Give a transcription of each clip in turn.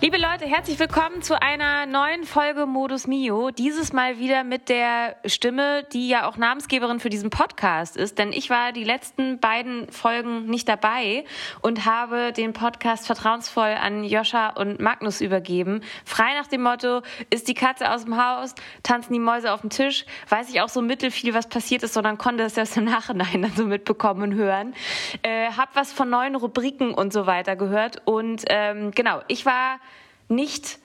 Liebe Leute, herzlich willkommen zu einer neuen Folge Modus Mio. Dieses Mal wieder mit der Stimme, die ja auch Namensgeberin für diesen Podcast ist, denn ich war die letzten beiden Folgen nicht dabei und habe den Podcast vertrauensvoll an Joscha und Magnus übergeben. Frei nach dem Motto, ist die Katze aus dem Haus, tanzen die Mäuse auf dem Tisch, weiß ich auch so mittelfiel, was passiert ist, sondern konnte es erst im Nachhinein dann so mitbekommen und hören. Äh, hab was von neuen Rubriken und so weiter gehört und ähm, genau, ich war nicht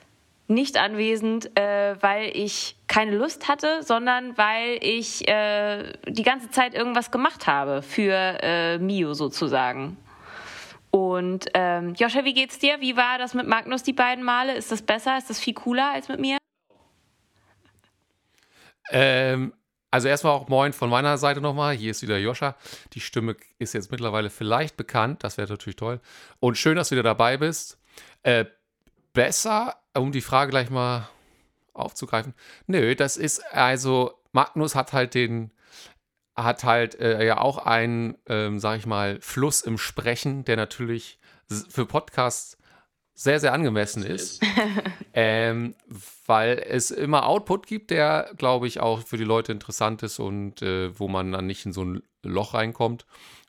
nicht anwesend, äh, weil ich keine Lust hatte, sondern weil ich äh, die ganze Zeit irgendwas gemacht habe für äh, Mio sozusagen. Und ähm, Joscha, wie geht's dir? Wie war das mit Magnus die beiden Male? Ist das besser? Ist das viel cooler als mit mir? Ähm, also erstmal auch Moin von meiner Seite nochmal. Hier ist wieder Joscha. Die Stimme ist jetzt mittlerweile vielleicht bekannt. Das wäre natürlich toll. Und schön, dass du wieder dabei bist. Äh, besser, um die Frage gleich mal aufzugreifen. Nö, das ist also, Magnus hat halt den, hat halt äh, ja auch einen, ähm, sag ich mal, Fluss im Sprechen, der natürlich für Podcasts sehr, sehr angemessen ist. ähm, weil es immer Output gibt, der, glaube ich, auch für die Leute interessant ist und äh, wo man dann nicht in so ein Loch reinkommt.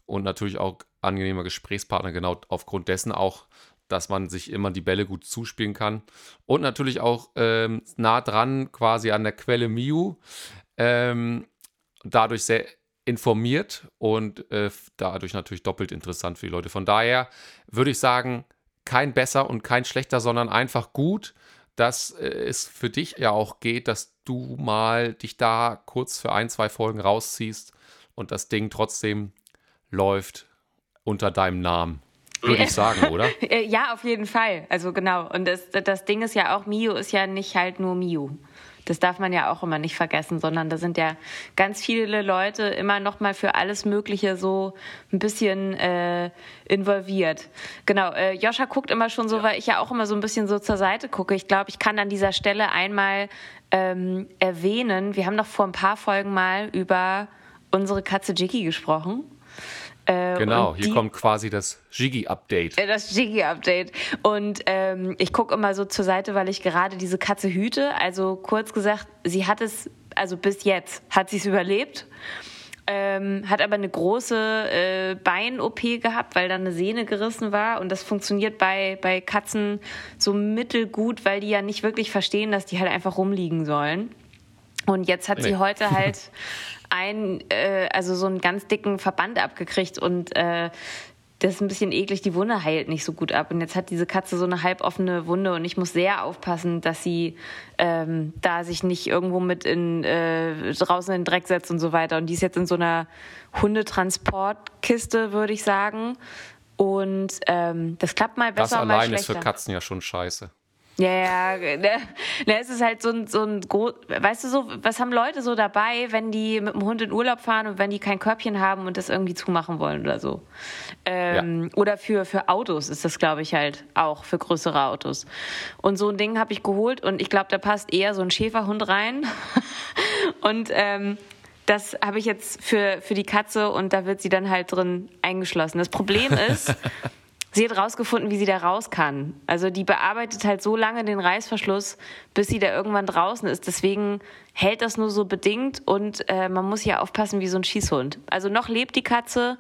Und natürlich auch angenehmer Gesprächspartner, genau aufgrund dessen auch dass man sich immer die Bälle gut zuspielen kann. Und natürlich auch ähm, nah dran quasi an der Quelle Miu. Ähm, dadurch sehr informiert und äh, dadurch natürlich doppelt interessant für die Leute. Von daher würde ich sagen, kein besser und kein schlechter, sondern einfach gut, dass äh, es für dich ja auch geht, dass du mal dich da kurz für ein, zwei Folgen rausziehst und das Ding trotzdem läuft unter deinem Namen würde ich sagen, oder? Äh, ja, auf jeden Fall. Also genau. Und das, das Ding ist ja auch, Mio ist ja nicht halt nur Mio. Das darf man ja auch immer nicht vergessen, sondern da sind ja ganz viele Leute immer noch mal für alles Mögliche so ein bisschen äh, involviert. Genau, äh, Joscha guckt immer schon so, ja. weil ich ja auch immer so ein bisschen so zur Seite gucke. Ich glaube, ich kann an dieser Stelle einmal ähm, erwähnen, wir haben doch vor ein paar Folgen mal über unsere Katze Jiggy gesprochen. Äh, genau, hier die, kommt quasi das Jiggy-Update. Äh, das Jiggy-Update. Und ähm, ich gucke immer so zur Seite, weil ich gerade diese Katze hüte. Also kurz gesagt, sie hat es, also bis jetzt hat sie es überlebt. Ähm, hat aber eine große äh, Bein-OP gehabt, weil da eine Sehne gerissen war. Und das funktioniert bei, bei Katzen so mittelgut, weil die ja nicht wirklich verstehen, dass die halt einfach rumliegen sollen. Und jetzt hat nee. sie heute halt ein, äh, also so einen ganz dicken Verband abgekriegt und äh, das ist ein bisschen eklig, die Wunde heilt nicht so gut ab. Und jetzt hat diese Katze so eine halboffene Wunde und ich muss sehr aufpassen, dass sie ähm, da sich nicht irgendwo mit in, äh, draußen in den Dreck setzt und so weiter. Und die ist jetzt in so einer Hundetransportkiste, würde ich sagen. Und ähm, das klappt mal besser. Das allein ist für Katzen ja schon scheiße. Ja, ja, ne, ne, es ist halt so ein, so ein, weißt du so, was haben Leute so dabei, wenn die mit dem Hund in Urlaub fahren und wenn die kein Körbchen haben und das irgendwie zumachen wollen oder so. Ähm, ja. Oder für, für Autos ist das, glaube ich, halt auch für größere Autos. Und so ein Ding habe ich geholt und ich glaube, da passt eher so ein Schäferhund rein. und ähm, das habe ich jetzt für, für die Katze und da wird sie dann halt drin eingeschlossen. Das Problem ist, Sie hat rausgefunden, wie sie da raus kann. Also die bearbeitet halt so lange den Reißverschluss, bis sie da irgendwann draußen ist. Deswegen hält das nur so bedingt und äh, man muss ja aufpassen wie so ein Schießhund. Also noch lebt die Katze.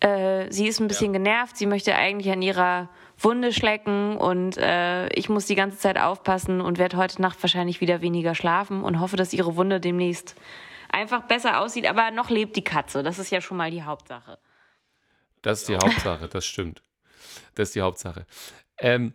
Äh, sie ist ein bisschen ja. genervt. Sie möchte eigentlich an ihrer Wunde schlecken und äh, ich muss die ganze Zeit aufpassen und werde heute Nacht wahrscheinlich wieder weniger schlafen und hoffe, dass ihre Wunde demnächst einfach besser aussieht. Aber noch lebt die Katze. Das ist ja schon mal die Hauptsache. Das ist die Hauptsache, das stimmt. Das ist die Hauptsache. Ähm,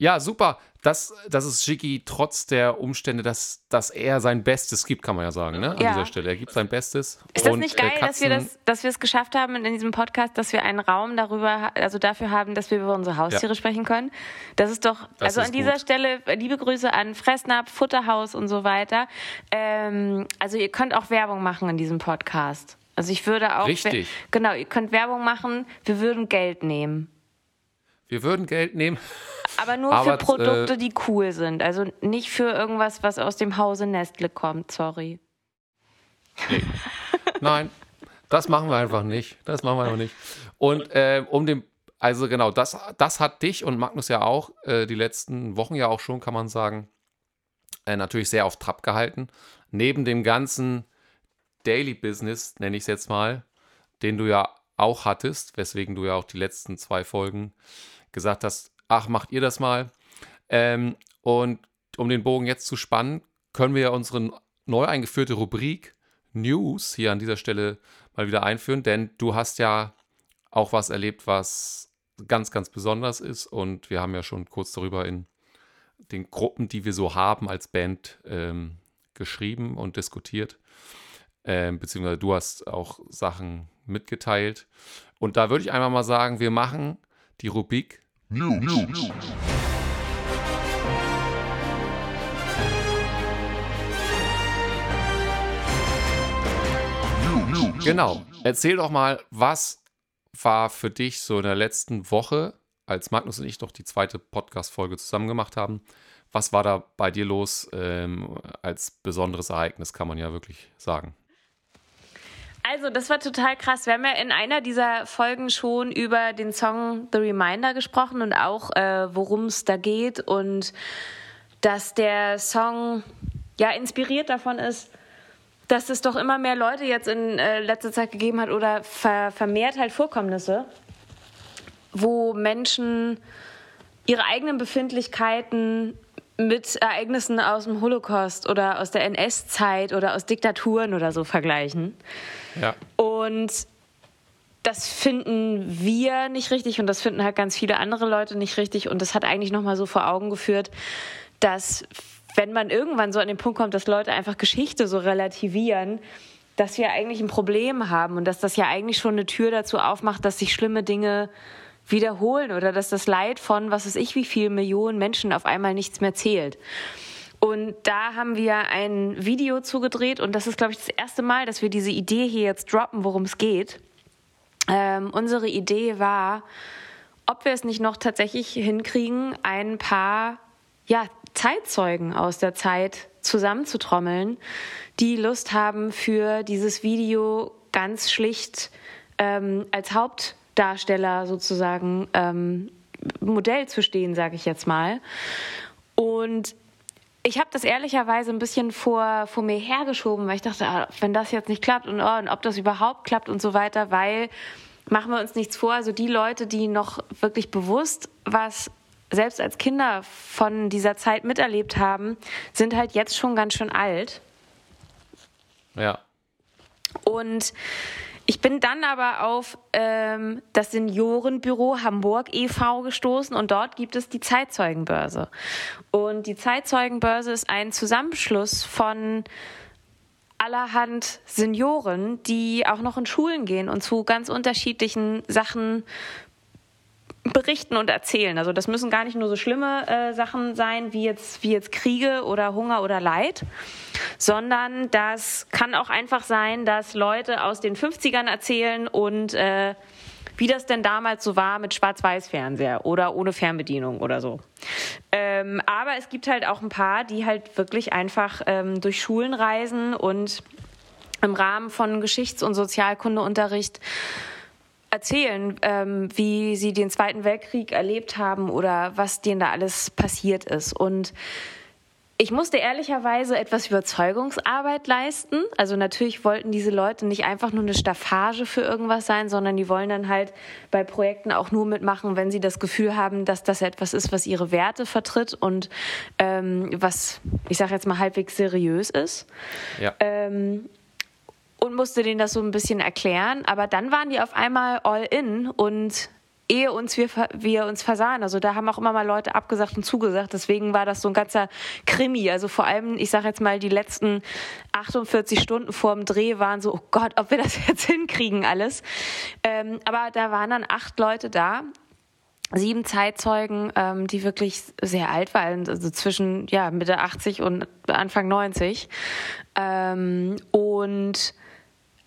ja, super. Das, das ist Jiggy trotz der Umstände, dass, dass er sein Bestes gibt, kann man ja sagen, ne? An ja. dieser Stelle. Er gibt sein Bestes. Ist das nicht geil, dass wir das, dass wir es geschafft haben in diesem Podcast, dass wir einen Raum darüber, also dafür haben, dass wir über unsere Haustiere ja. sprechen können? Das ist doch, das also ist an dieser gut. Stelle liebe Grüße an Fressnapf, Futterhaus und so weiter. Ähm, also ihr könnt auch Werbung machen in diesem Podcast. Also ich würde auch. Richtig. Genau, ihr könnt Werbung machen, wir würden Geld nehmen. Wir würden Geld nehmen. Aber nur Aber, für Produkte, äh, die cool sind. Also nicht für irgendwas, was aus dem Hause Nestle kommt, sorry. Nee. Nein, das machen wir einfach nicht. Das machen wir einfach nicht. Und äh, um den, also genau, das, das hat dich und Magnus ja auch äh, die letzten Wochen ja auch schon, kann man sagen, äh, natürlich sehr auf Trab gehalten. Neben dem ganzen Daily Business, nenne ich es jetzt mal, den du ja auch hattest, weswegen du ja auch die letzten zwei Folgen gesagt hast, ach, macht ihr das mal. Ähm, und um den Bogen jetzt zu spannen, können wir ja unsere neu eingeführte Rubrik News hier an dieser Stelle mal wieder einführen, denn du hast ja auch was erlebt, was ganz, ganz besonders ist und wir haben ja schon kurz darüber in den Gruppen, die wir so haben als Band, ähm, geschrieben und diskutiert. Ähm, beziehungsweise du hast auch Sachen mitgeteilt. Und da würde ich einmal mal sagen, wir machen die Rubrik News. News. Genau. Erzähl doch mal, was war für dich so in der letzten Woche, als Magnus und ich noch die zweite Podcast-Folge zusammen gemacht haben, was war da bei dir los ähm, als besonderes Ereignis, kann man ja wirklich sagen? Also, das war total krass. Wir haben ja in einer dieser Folgen schon über den Song The Reminder gesprochen und auch, äh, worum es da geht und dass der Song ja inspiriert davon ist, dass es doch immer mehr Leute jetzt in äh, letzter Zeit gegeben hat oder ver vermehrt halt Vorkommnisse, wo Menschen ihre eigenen Befindlichkeiten mit Ereignissen aus dem Holocaust oder aus der NS-Zeit oder aus Diktaturen oder so vergleichen. Ja. Und das finden wir nicht richtig und das finden halt ganz viele andere Leute nicht richtig. Und das hat eigentlich nochmal so vor Augen geführt, dass wenn man irgendwann so an den Punkt kommt, dass Leute einfach Geschichte so relativieren, dass wir eigentlich ein Problem haben und dass das ja eigentlich schon eine Tür dazu aufmacht, dass sich schlimme Dinge wiederholen oder dass das Leid von, was weiß ich, wie vielen Millionen Menschen auf einmal nichts mehr zählt. Und da haben wir ein Video zugedreht und das ist, glaube ich, das erste Mal, dass wir diese Idee hier jetzt droppen, worum es geht. Ähm, unsere Idee war, ob wir es nicht noch tatsächlich hinkriegen, ein paar ja, Zeitzeugen aus der Zeit zusammenzutrommeln, die Lust haben, für dieses Video ganz schlicht ähm, als Hauptdarsteller sozusagen ähm, Modell zu stehen, sage ich jetzt mal. Und ich habe das ehrlicherweise ein bisschen vor, vor mir hergeschoben, weil ich dachte, ah, wenn das jetzt nicht klappt und, oh, und ob das überhaupt klappt und so weiter, weil machen wir uns nichts vor, also die Leute, die noch wirklich bewusst was selbst als Kinder von dieser Zeit miterlebt haben, sind halt jetzt schon ganz schön alt. Ja. Und ich bin dann aber auf ähm, das Seniorenbüro Hamburg e.V. gestoßen und dort gibt es die Zeitzeugenbörse. Und die Zeitzeugenbörse ist ein Zusammenschluss von allerhand Senioren, die auch noch in Schulen gehen und zu ganz unterschiedlichen Sachen berichten und erzählen. Also das müssen gar nicht nur so schlimme äh, Sachen sein, wie jetzt, wie jetzt Kriege oder Hunger oder Leid, sondern das kann auch einfach sein, dass Leute aus den 50ern erzählen und äh, wie das denn damals so war mit Schwarz-Weiß-Fernseher oder ohne Fernbedienung oder so. Ähm, aber es gibt halt auch ein paar, die halt wirklich einfach ähm, durch Schulen reisen und im Rahmen von Geschichts- und Sozialkundeunterricht erzählen, ähm, wie sie den Zweiten Weltkrieg erlebt haben oder was denen da alles passiert ist. Und ich musste ehrlicherweise etwas Überzeugungsarbeit leisten. Also natürlich wollten diese Leute nicht einfach nur eine Staffage für irgendwas sein, sondern die wollen dann halt bei Projekten auch nur mitmachen, wenn sie das Gefühl haben, dass das etwas ist, was ihre Werte vertritt und ähm, was, ich sage jetzt mal, halbwegs seriös ist. Ja. Ähm, und musste denen das so ein bisschen erklären. Aber dann waren die auf einmal all in und ehe uns wir, wir uns versahen. Also da haben auch immer mal Leute abgesagt und zugesagt. Deswegen war das so ein ganzer Krimi. Also vor allem, ich sage jetzt mal, die letzten 48 Stunden vor dem Dreh waren so, oh Gott, ob wir das jetzt hinkriegen alles. Ähm, aber da waren dann acht Leute da. Sieben Zeitzeugen, ähm, die wirklich sehr alt waren, also zwischen ja, Mitte 80 und Anfang 90. Ähm, und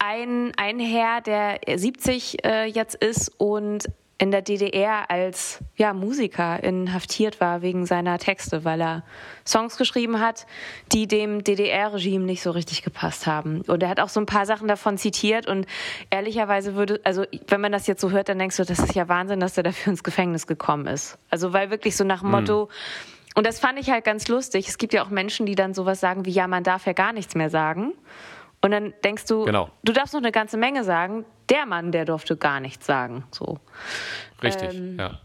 ein, ein Herr, der 70 äh, jetzt ist und in der DDR als ja, Musiker inhaftiert war wegen seiner Texte, weil er Songs geschrieben hat, die dem DDR-Regime nicht so richtig gepasst haben. Und er hat auch so ein paar Sachen davon zitiert und ehrlicherweise würde, also wenn man das jetzt so hört, dann denkst du, das ist ja Wahnsinn, dass er dafür ins Gefängnis gekommen ist. Also weil wirklich so nach dem Motto, und das fand ich halt ganz lustig. Es gibt ja auch Menschen, die dann sowas sagen wie, ja, man darf ja gar nichts mehr sagen. Und dann denkst du, genau. du darfst noch eine ganze Menge sagen. Der Mann, der durfte gar nichts sagen. So. Richtig, ähm, ja.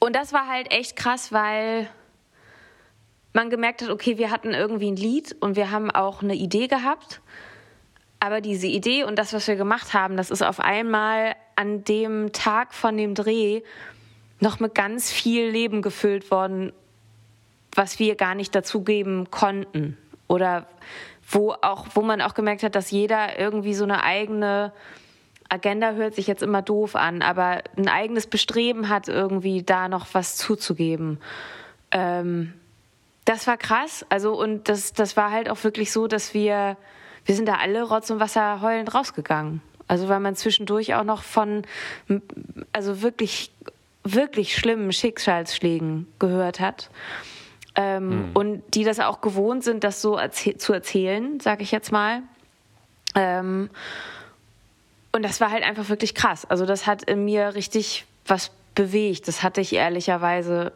Und das war halt echt krass, weil man gemerkt hat, okay, wir hatten irgendwie ein Lied und wir haben auch eine Idee gehabt. Aber diese Idee und das, was wir gemacht haben, das ist auf einmal an dem Tag von dem Dreh noch mit ganz viel Leben gefüllt worden, was wir gar nicht dazugeben konnten. Oder wo auch, wo man auch gemerkt hat, dass jeder irgendwie so eine eigene Agenda hört sich jetzt immer doof an, aber ein eigenes Bestreben hat, irgendwie da noch was zuzugeben. Ähm, das war krass. Also, und das, das war halt auch wirklich so, dass wir, wir sind da alle Rotz und Wasser heulend rausgegangen. Also, weil man zwischendurch auch noch von, also wirklich, wirklich schlimmen Schicksalsschlägen gehört hat ähm, mhm. und die das auch gewohnt sind, das so erzäh zu erzählen, sage ich jetzt mal. Ähm, und das war halt einfach wirklich krass. Also das hat in mir richtig was bewegt. Das hatte ich ehrlicherweise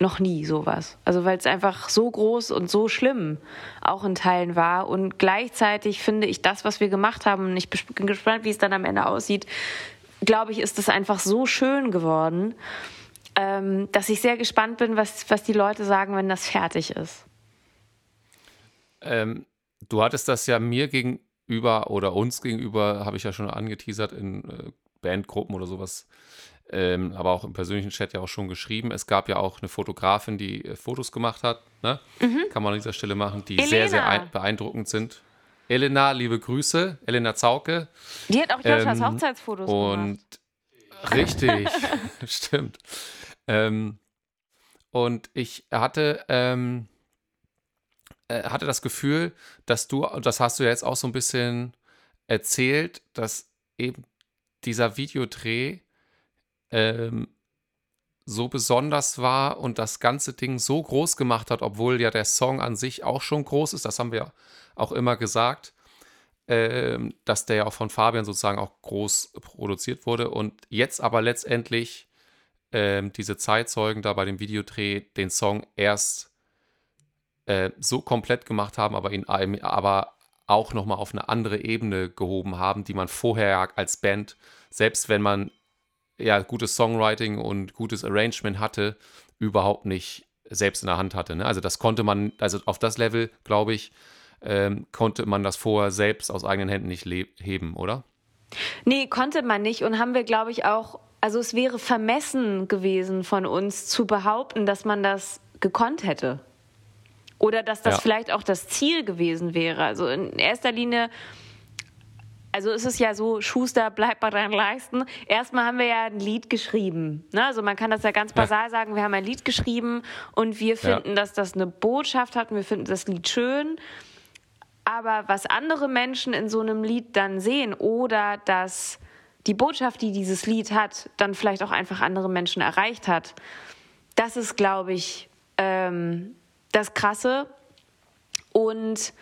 noch nie sowas. Also weil es einfach so groß und so schlimm auch in Teilen war. Und gleichzeitig finde ich das, was wir gemacht haben, und ich bin gespannt, wie es dann am Ende aussieht, glaube ich, ist es einfach so schön geworden ähm, dass ich sehr gespannt bin, was, was die Leute sagen, wenn das fertig ist. Ähm, du hattest das ja mir gegenüber oder uns gegenüber, habe ich ja schon angeteasert in äh, Bandgruppen oder sowas, ähm, aber auch im persönlichen Chat ja auch schon geschrieben. Es gab ja auch eine Fotografin, die äh, Fotos gemacht hat, ne? mhm. kann man an dieser Stelle machen, die Elena. sehr, sehr beeindruckend sind. Elena, liebe Grüße, Elena Zauke. Die hat auch Joschas ähm, Hochzeitsfotos und gemacht. Richtig, stimmt. Ähm, und ich hatte, ähm, äh, hatte das Gefühl, dass du, das hast du ja jetzt auch so ein bisschen erzählt, dass eben dieser Videodreh ähm, so besonders war und das ganze Ding so groß gemacht hat, obwohl ja der Song an sich auch schon groß ist, das haben wir auch immer gesagt, ähm, dass der ja auch von Fabian sozusagen auch groß produziert wurde und jetzt aber letztendlich ähm, diese Zeitzeugen da bei dem Videodreh den Song erst äh, so komplett gemacht haben, aber ihn aber auch nochmal auf eine andere Ebene gehoben haben, die man vorher als Band, selbst wenn man ja gutes Songwriting und gutes Arrangement hatte, überhaupt nicht selbst in der Hand hatte. Ne? Also das konnte man, also auf das Level, glaube ich, ähm, konnte man das vorher selbst aus eigenen Händen nicht heben, oder? Nee, konnte man nicht und haben wir, glaube ich, auch also es wäre vermessen gewesen von uns zu behaupten, dass man das gekonnt hätte. Oder dass das ja. vielleicht auch das Ziel gewesen wäre. Also in erster Linie, also ist es ja so, Schuster, bleib bei deinen Leisten. Erstmal haben wir ja ein Lied geschrieben. Ne? Also man kann das ja ganz basal ja. sagen, wir haben ein Lied geschrieben und wir finden, ja. dass das eine Botschaft hat und wir finden das Lied schön. Aber was andere Menschen in so einem Lied dann sehen oder dass die Botschaft, die dieses Lied hat, dann vielleicht auch einfach andere Menschen erreicht hat. Das ist, glaube ich, ähm, das Krasse. Und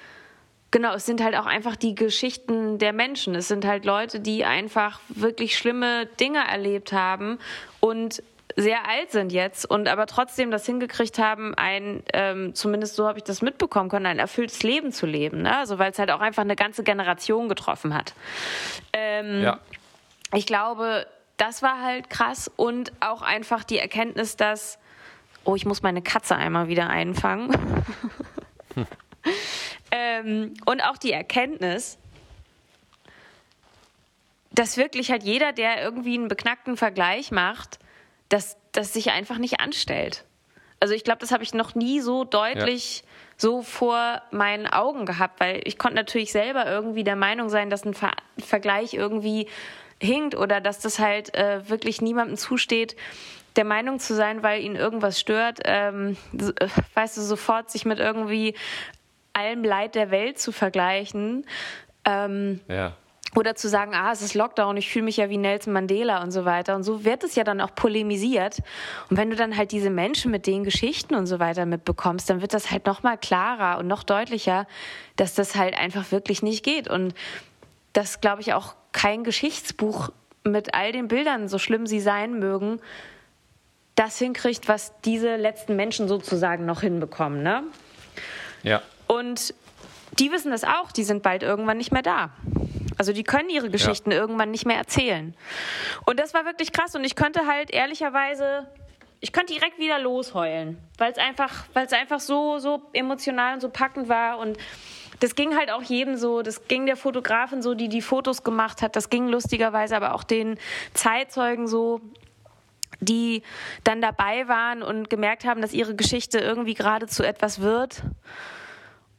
genau, es sind halt auch einfach die Geschichten der Menschen. Es sind halt Leute, die einfach wirklich schlimme Dinge erlebt haben und sehr alt sind jetzt und aber trotzdem das hingekriegt haben, ein, ähm, zumindest so habe ich das mitbekommen können, ein erfülltes Leben zu leben. Ne? Also weil es halt auch einfach eine ganze Generation getroffen hat. Ähm, ja ich glaube, das war halt krass und auch einfach die Erkenntnis, dass, oh, ich muss meine Katze einmal wieder einfangen. ähm, und auch die Erkenntnis, dass wirklich halt jeder, der irgendwie einen beknackten Vergleich macht, dass das sich einfach nicht anstellt. Also ich glaube, das habe ich noch nie so deutlich ja. so vor meinen Augen gehabt, weil ich konnte natürlich selber irgendwie der Meinung sein, dass ein Ver Vergleich irgendwie hinkt oder dass das halt äh, wirklich niemandem zusteht, der Meinung zu sein, weil ihn irgendwas stört, ähm, äh, weißt du, sofort sich mit irgendwie allem Leid der Welt zu vergleichen. Ähm, ja. Oder zu sagen, ah, es ist Lockdown, ich fühle mich ja wie Nelson Mandela und so weiter. Und so wird es ja dann auch polemisiert. Und wenn du dann halt diese Menschen mit den Geschichten und so weiter mitbekommst, dann wird das halt noch mal klarer und noch deutlicher, dass das halt einfach wirklich nicht geht. Und das, glaube ich, auch kein Geschichtsbuch mit all den Bildern, so schlimm sie sein mögen, das hinkriegt, was diese letzten Menschen sozusagen noch hinbekommen. Ne? Ja. Und die wissen das auch, die sind bald irgendwann nicht mehr da. Also die können ihre Geschichten ja. irgendwann nicht mehr erzählen. Und das war wirklich krass. Und ich könnte halt ehrlicherweise, ich könnte direkt wieder losheulen, weil es einfach, weil es einfach so, so emotional und so packend war. Und das ging halt auch jedem so. Das ging der Fotografin so, die die Fotos gemacht hat. Das ging lustigerweise aber auch den Zeitzeugen so die dann dabei waren und gemerkt haben, dass ihre Geschichte irgendwie gerade zu etwas wird.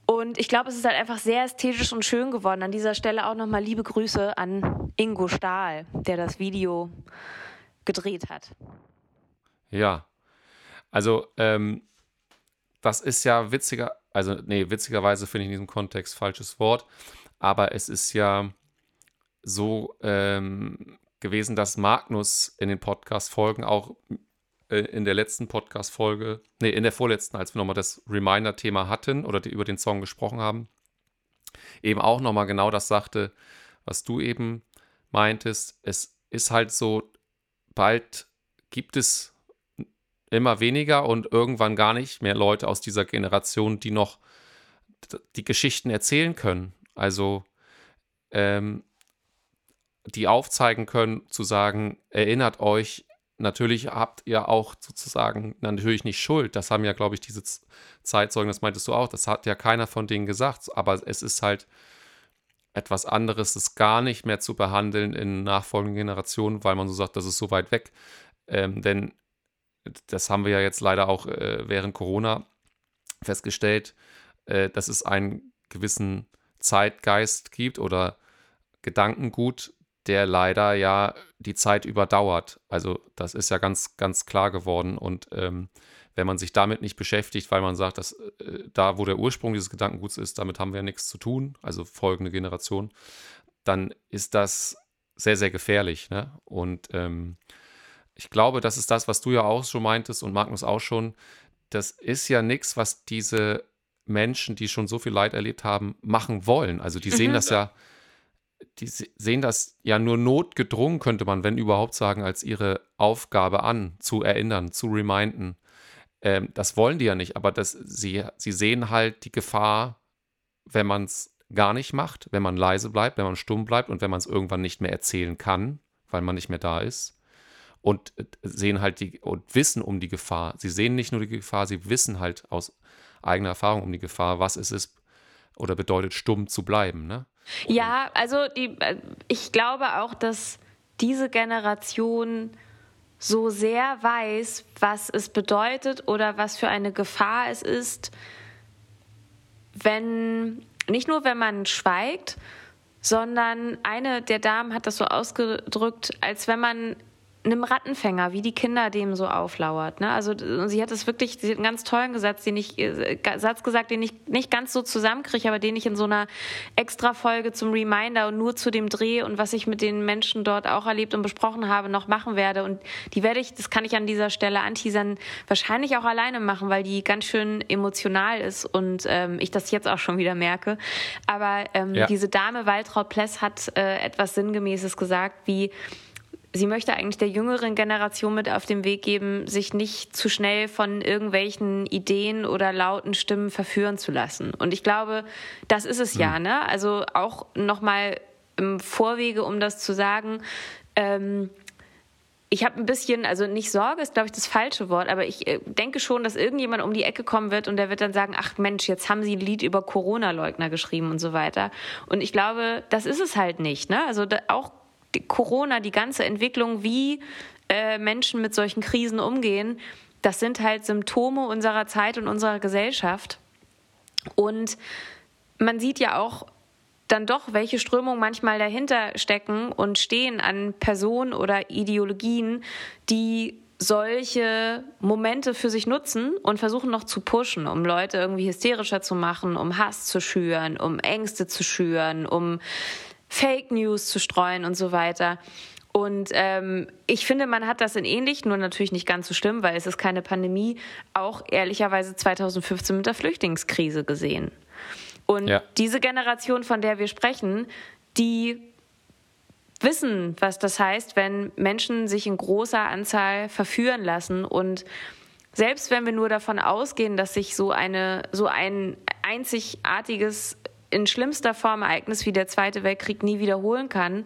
Und ich glaube, es ist halt einfach sehr ästhetisch und schön geworden. An dieser Stelle auch nochmal liebe Grüße an Ingo Stahl, der das Video gedreht hat. Ja, also ähm, das ist ja witziger, also nee, witzigerweise finde ich in diesem Kontext falsches Wort, aber es ist ja so ähm, gewesen, dass Magnus in den Podcast-Folgen auch äh, in der letzten Podcast-Folge, nee, in der vorletzten, als wir nochmal das Reminder-Thema hatten oder die, über den Song gesprochen haben, eben auch nochmal genau das sagte, was du eben meintest. Es ist halt so, bald gibt es immer weniger und irgendwann gar nicht mehr Leute aus dieser Generation, die noch die Geschichten erzählen können. Also ähm, die aufzeigen können, zu sagen, erinnert euch, natürlich habt ihr auch sozusagen natürlich nicht Schuld. Das haben ja, glaube ich, diese Zeitzeugen, das meintest du auch, das hat ja keiner von denen gesagt. Aber es ist halt etwas anderes, es gar nicht mehr zu behandeln in nachfolgenden Generationen, weil man so sagt, das ist so weit weg. Ähm, denn das haben wir ja jetzt leider auch äh, während Corona festgestellt, äh, dass es einen gewissen Zeitgeist gibt oder Gedankengut, der leider ja die Zeit überdauert. Also das ist ja ganz, ganz klar geworden. Und ähm, wenn man sich damit nicht beschäftigt, weil man sagt, dass äh, da, wo der Ursprung dieses Gedankenguts ist, damit haben wir ja nichts zu tun, also folgende Generation, dann ist das sehr, sehr gefährlich. Ne? Und ähm, ich glaube, das ist das, was du ja auch schon meintest und Magnus auch schon. Das ist ja nichts, was diese Menschen, die schon so viel Leid erlebt haben, machen wollen. Also die sehen mhm. das ja die sehen das ja nur notgedrungen, könnte man, wenn überhaupt sagen, als ihre Aufgabe an, zu erinnern, zu reminden. Ähm, das wollen die ja nicht, aber das, sie, sie sehen halt die Gefahr, wenn man es gar nicht macht, wenn man leise bleibt, wenn man stumm bleibt und wenn man es irgendwann nicht mehr erzählen kann, weil man nicht mehr da ist. Und äh, sehen halt die und wissen um die Gefahr. Sie sehen nicht nur die Gefahr, sie wissen halt aus eigener Erfahrung um die Gefahr, was es ist oder bedeutet, stumm zu bleiben. Ne? Ja, also die, äh, ich glaube auch, dass diese Generation so sehr weiß, was es bedeutet oder was für eine Gefahr es ist, wenn, nicht nur wenn man schweigt, sondern eine der Damen hat das so ausgedrückt, als wenn man einem Rattenfänger, wie die Kinder dem so auflauert. Ne? Also sie hat es wirklich, sie hat einen ganz tollen Gesetz, den ich, äh, Satz gesagt, den ich nicht ganz so zusammenkriege, aber den ich in so einer Extra-Folge zum Reminder und nur zu dem Dreh und was ich mit den Menschen dort auch erlebt und besprochen habe, noch machen werde. Und die werde ich, das kann ich an dieser Stelle anteasern, wahrscheinlich auch alleine machen, weil die ganz schön emotional ist und ähm, ich das jetzt auch schon wieder merke. Aber ähm, ja. diese Dame Waltraud Pless hat äh, etwas Sinngemäßes gesagt, wie sie möchte eigentlich der jüngeren Generation mit auf den Weg geben, sich nicht zu schnell von irgendwelchen Ideen oder lauten Stimmen verführen zu lassen. Und ich glaube, das ist es ja, hm. ne? Also auch nochmal im Vorwege, um das zu sagen, ähm, ich habe ein bisschen, also nicht Sorge ist, glaube ich, das falsche Wort, aber ich äh, denke schon, dass irgendjemand um die Ecke kommen wird und der wird dann sagen, ach Mensch, jetzt haben sie ein Lied über Corona-Leugner geschrieben und so weiter. Und ich glaube, das ist es halt nicht. Ne? Also da, auch Corona, die ganze Entwicklung, wie äh, Menschen mit solchen Krisen umgehen, das sind halt Symptome unserer Zeit und unserer Gesellschaft. Und man sieht ja auch dann doch, welche Strömungen manchmal dahinter stecken und stehen an Personen oder Ideologien, die solche Momente für sich nutzen und versuchen noch zu pushen, um Leute irgendwie hysterischer zu machen, um Hass zu schüren, um Ängste zu schüren, um Fake News zu streuen und so weiter. Und ähm, ich finde, man hat das in ähnlich, nur natürlich nicht ganz so schlimm, weil es ist keine Pandemie, auch ehrlicherweise 2015 mit der Flüchtlingskrise gesehen. Und ja. diese Generation, von der wir sprechen, die wissen, was das heißt, wenn Menschen sich in großer Anzahl verführen lassen und selbst wenn wir nur davon ausgehen, dass sich so eine so ein einzigartiges in schlimmster Form Ereignis wie der Zweite Weltkrieg nie wiederholen kann,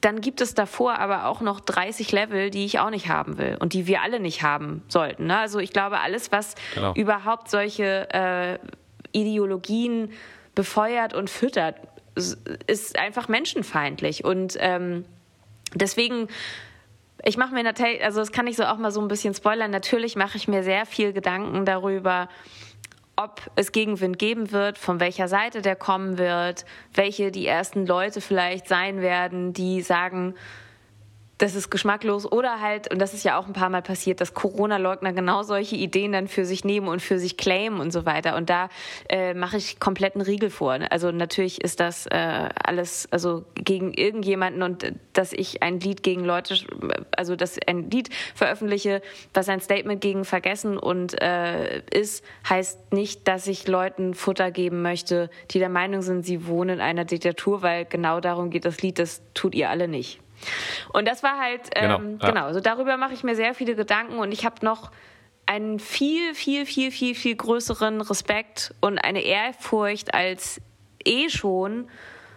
dann gibt es davor aber auch noch 30 Level, die ich auch nicht haben will und die wir alle nicht haben sollten. Ne? Also ich glaube, alles, was genau. überhaupt solche äh, Ideologien befeuert und füttert, ist einfach menschenfeindlich. Und ähm, deswegen ich mache mir natürlich, also das kann ich so auch mal so ein bisschen spoilern. Natürlich mache ich mir sehr viel Gedanken darüber, ob es Gegenwind geben wird, von welcher Seite der kommen wird, welche die ersten Leute vielleicht sein werden, die sagen, das ist geschmacklos oder halt, und das ist ja auch ein paar Mal passiert, dass Corona-Leugner genau solche Ideen dann für sich nehmen und für sich claimen und so weiter. Und da äh, mache ich kompletten Riegel vor. Also natürlich ist das äh, alles, also gegen irgendjemanden und dass ich ein Lied gegen Leute, also dass ein Lied veröffentliche, was ein Statement gegen Vergessen und äh, ist, heißt nicht, dass ich Leuten Futter geben möchte, die der Meinung sind, sie wohnen in einer Diktatur, weil genau darum geht das Lied, das tut ihr alle nicht. Und das war halt, ähm, genau, ja. genau, also darüber mache ich mir sehr viele Gedanken und ich habe noch einen viel, viel, viel, viel, viel größeren Respekt und eine Ehrfurcht als eh schon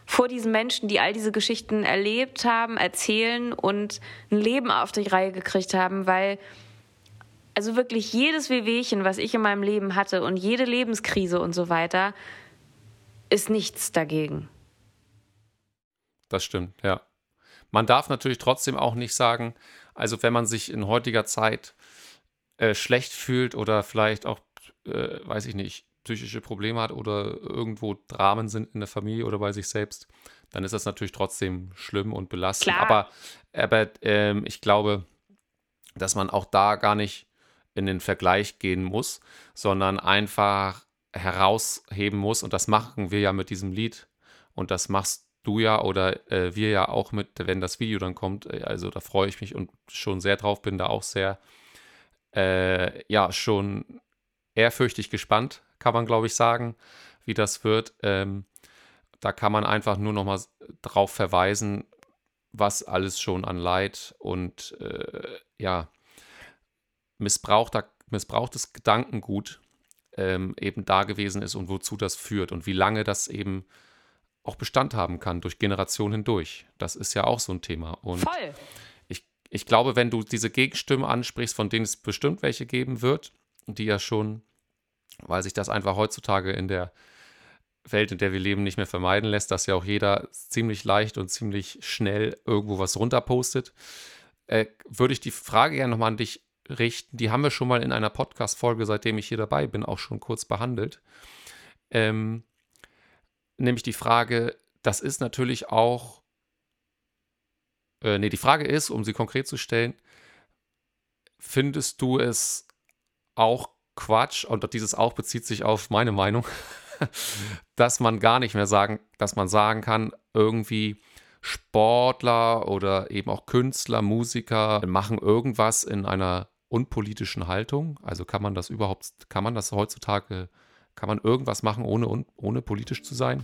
vor diesen Menschen, die all diese Geschichten erlebt haben, erzählen und ein Leben auf die Reihe gekriegt haben, weil also wirklich jedes Wehwehchen, was ich in meinem Leben hatte und jede Lebenskrise und so weiter, ist nichts dagegen. Das stimmt, ja. Man darf natürlich trotzdem auch nicht sagen, also wenn man sich in heutiger Zeit äh, schlecht fühlt oder vielleicht auch, äh, weiß ich nicht, psychische Probleme hat oder irgendwo Dramen sind in der Familie oder bei sich selbst, dann ist das natürlich trotzdem schlimm und belastend. Klar. Aber, aber ähm, ich glaube, dass man auch da gar nicht in den Vergleich gehen muss, sondern einfach herausheben muss. Und das machen wir ja mit diesem Lied. Und das machst du ja oder äh, wir ja auch mit, wenn das Video dann kommt. Äh, also da freue ich mich und schon sehr drauf, bin da auch sehr, äh, ja, schon ehrfürchtig gespannt, kann man glaube ich sagen, wie das wird. Ähm, da kann man einfach nur noch mal drauf verweisen, was alles schon an Leid und äh, ja, missbrauchter, missbrauchtes Gedankengut ähm, eben da gewesen ist und wozu das führt und wie lange das eben auch Bestand haben kann durch Generationen hindurch. Das ist ja auch so ein Thema. Und Voll. Ich, ich glaube, wenn du diese Gegenstimmen ansprichst, von denen es bestimmt welche geben wird, die ja schon, weil sich das einfach heutzutage in der Welt, in der wir leben, nicht mehr vermeiden lässt, dass ja auch jeder ziemlich leicht und ziemlich schnell irgendwo was runterpostet, äh, würde ich die Frage gerne nochmal an dich richten. Die haben wir schon mal in einer Podcast-Folge, seitdem ich hier dabei bin, auch schon kurz behandelt. Ähm, nämlich die Frage, das ist natürlich auch, äh, nee, die Frage ist, um sie konkret zu stellen, findest du es auch Quatsch, und dieses auch bezieht sich auf meine Meinung, dass man gar nicht mehr sagen, dass man sagen kann, irgendwie Sportler oder eben auch Künstler, Musiker machen irgendwas in einer unpolitischen Haltung. Also kann man das überhaupt, kann man das heutzutage kann man irgendwas machen, ohne, ohne politisch zu sein?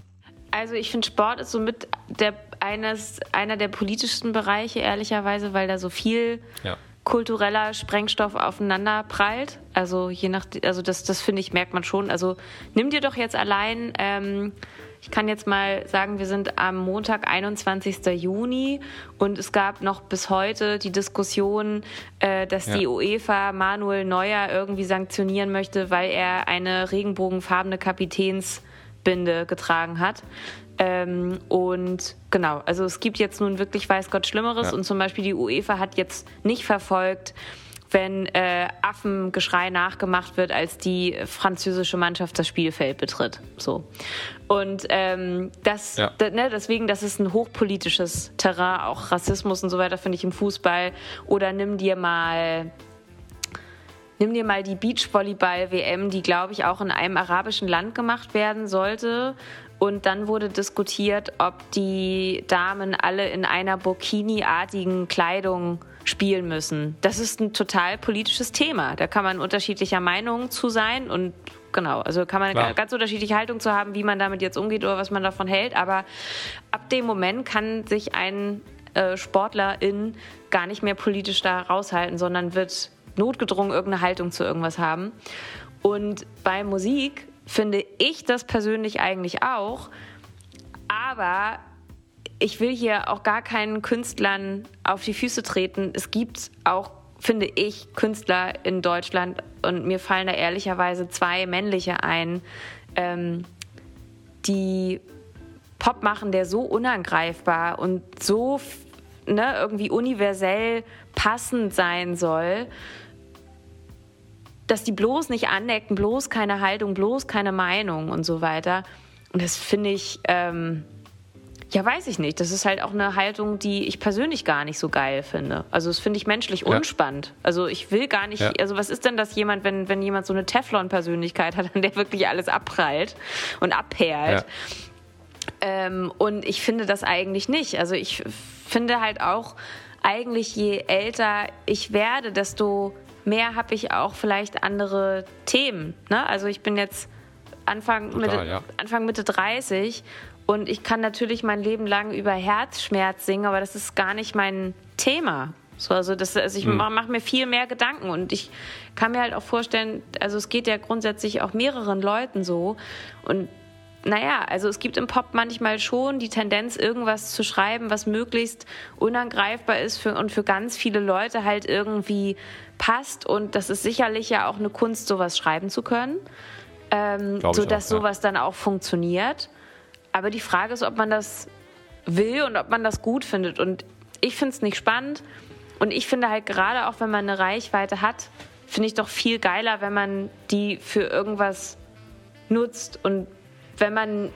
Also ich finde, Sport ist somit der, eines, einer der politischsten Bereiche, ehrlicherweise, weil da so viel ja. Kultureller Sprengstoff aufeinander prallt. Also je nach, also das, das finde ich, merkt man schon. Also nimm dir doch jetzt allein, ähm, ich kann jetzt mal sagen, wir sind am Montag, 21. Juni und es gab noch bis heute die Diskussion, äh, dass ja. die UEFA Manuel Neuer irgendwie sanktionieren möchte, weil er eine regenbogenfarbene Kapitänsbinde getragen hat. Ähm, und genau, also es gibt jetzt nun wirklich, weiß Gott, Schlimmeres. Ja. Und zum Beispiel die UEFA hat jetzt nicht verfolgt, wenn äh, Affengeschrei nachgemacht wird, als die französische Mannschaft das Spielfeld betritt. So. Und ähm, das, ja. ne, deswegen, das ist ein hochpolitisches Terrain, auch Rassismus und so weiter, finde ich im Fußball. Oder nimm dir mal Nimm dir mal die Beachvolleyball-WM, die, glaube ich, auch in einem arabischen Land gemacht werden sollte. Und dann wurde diskutiert, ob die Damen alle in einer Burkini-artigen Kleidung spielen müssen. Das ist ein total politisches Thema. Da kann man unterschiedlicher Meinung zu sein und genau, also kann man Klar. ganz unterschiedliche Haltung zu haben, wie man damit jetzt umgeht oder was man davon hält. Aber ab dem Moment kann sich ein äh, Sportlerin gar nicht mehr politisch da raushalten, sondern wird notgedrungen irgendeine Haltung zu irgendwas haben. Und bei Musik finde ich das persönlich eigentlich auch. Aber ich will hier auch gar keinen Künstlern auf die Füße treten. Es gibt auch, finde ich, Künstler in Deutschland und mir fallen da ehrlicherweise zwei männliche ein, ähm, die Pop machen, der so unangreifbar und so ne, irgendwie universell passend sein soll dass die bloß nicht anecken, bloß keine Haltung, bloß keine Meinung und so weiter. Und das finde ich, ähm, ja, weiß ich nicht. Das ist halt auch eine Haltung, die ich persönlich gar nicht so geil finde. Also das finde ich menschlich ja. unspannend. Also ich will gar nicht, ja. also was ist denn das jemand, wenn, wenn jemand so eine Teflon-Persönlichkeit hat, an der wirklich alles abprallt und abperlt? Ja. Ähm, und ich finde das eigentlich nicht. Also ich finde halt auch, eigentlich je älter ich werde, desto mehr habe ich auch vielleicht andere Themen. Ne? Also ich bin jetzt Anfang, Total, Mitte, ja. Anfang Mitte 30 und ich kann natürlich mein Leben lang über Herzschmerz singen, aber das ist gar nicht mein Thema. So, also, das, also ich hm. mache mir viel mehr Gedanken und ich kann mir halt auch vorstellen, also es geht ja grundsätzlich auch mehreren Leuten so und naja, also es gibt im Pop manchmal schon die Tendenz, irgendwas zu schreiben, was möglichst unangreifbar ist für, und für ganz viele Leute halt irgendwie passt. Und das ist sicherlich ja auch eine Kunst, sowas schreiben zu können, ähm, sodass auch, ja. sowas dann auch funktioniert. Aber die Frage ist, ob man das will und ob man das gut findet. Und ich finde es nicht spannend. Und ich finde halt gerade auch, wenn man eine Reichweite hat, finde ich doch viel geiler, wenn man die für irgendwas nutzt und wenn man